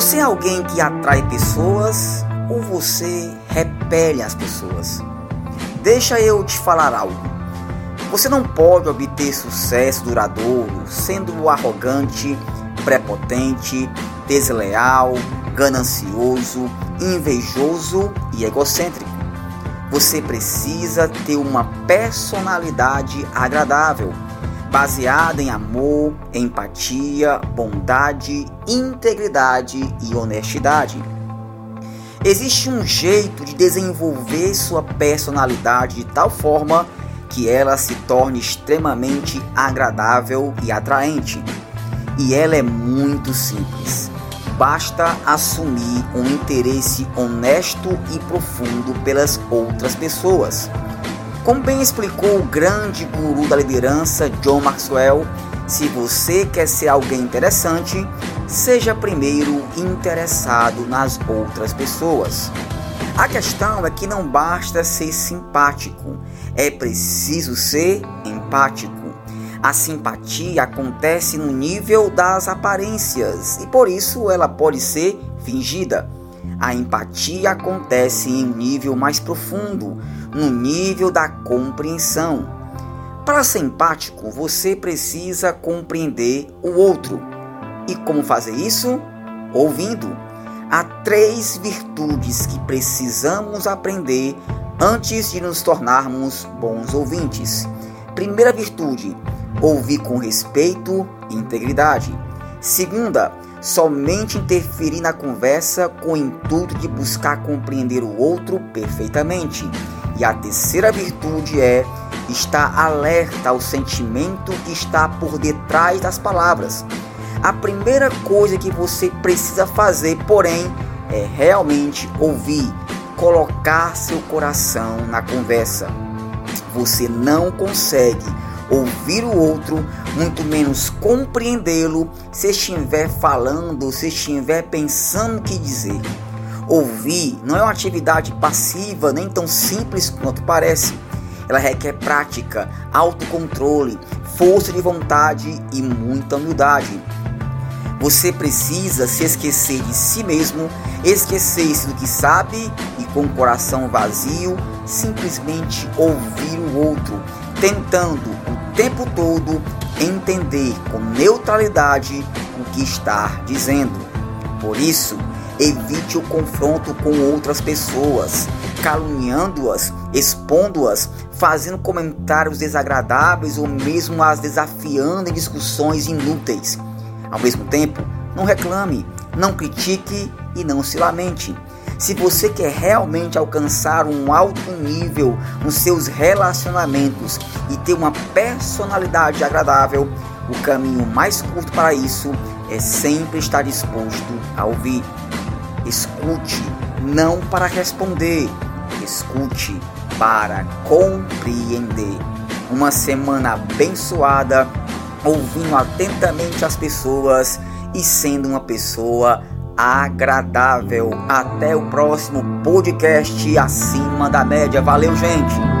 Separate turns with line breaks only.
Você é alguém que atrai pessoas ou você repele as pessoas? Deixa eu te falar algo. Você não pode obter sucesso duradouro sendo arrogante, prepotente, desleal, ganancioso, invejoso e egocêntrico. Você precisa ter uma personalidade agradável, baseada em amor, empatia, bondade, integridade e honestidade. Existe um jeito de desenvolver sua personalidade de tal forma que ela se torne extremamente agradável e atraente. E ela é muito simples. Basta assumir um interesse honesto e profundo pelas outras pessoas. Como bem explicou o grande guru da liderança John Maxwell, se você quer ser alguém interessante, seja primeiro interessado nas outras pessoas. A questão é que não basta ser simpático, é preciso ser empático. A simpatia acontece no nível das aparências e por isso ela pode ser fingida. A empatia acontece em um nível mais profundo, no nível da compreensão. Para ser empático, você precisa compreender o outro. E como fazer isso? Ouvindo. Há três virtudes que precisamos aprender antes de nos tornarmos bons ouvintes. Primeira virtude: ouvir com respeito e integridade. Segunda, somente interferir na conversa com o intuito de buscar compreender o outro perfeitamente. E a terceira virtude é estar alerta ao sentimento que está por detrás das palavras. A primeira coisa que você precisa fazer, porém, é realmente ouvir, colocar seu coração na conversa. Você não consegue ouvir o outro, muito menos compreendê-lo, se estiver falando, se estiver pensando o que dizer. Ouvir não é uma atividade passiva nem tão simples quanto parece. Ela requer prática, autocontrole, força de vontade e muita humildade. Você precisa se esquecer de si mesmo, esquecer-se do que sabe e com o coração vazio, simplesmente ouvir o outro, tentando o tempo todo entender com neutralidade o que está dizendo. Por isso, evite o confronto com outras pessoas, caluniando-as, expondo-as, fazendo comentários desagradáveis ou mesmo as desafiando em discussões inúteis. Ao mesmo tempo, não reclame, não critique e não se lamente. Se você quer realmente alcançar um alto nível nos seus relacionamentos e ter uma personalidade agradável, o caminho mais curto para isso é sempre estar disposto a ouvir. Escute, não para responder, escute para compreender. Uma semana abençoada ouvindo atentamente as pessoas e sendo uma pessoa agradável. Até o próximo podcast acima da média. Valeu, gente!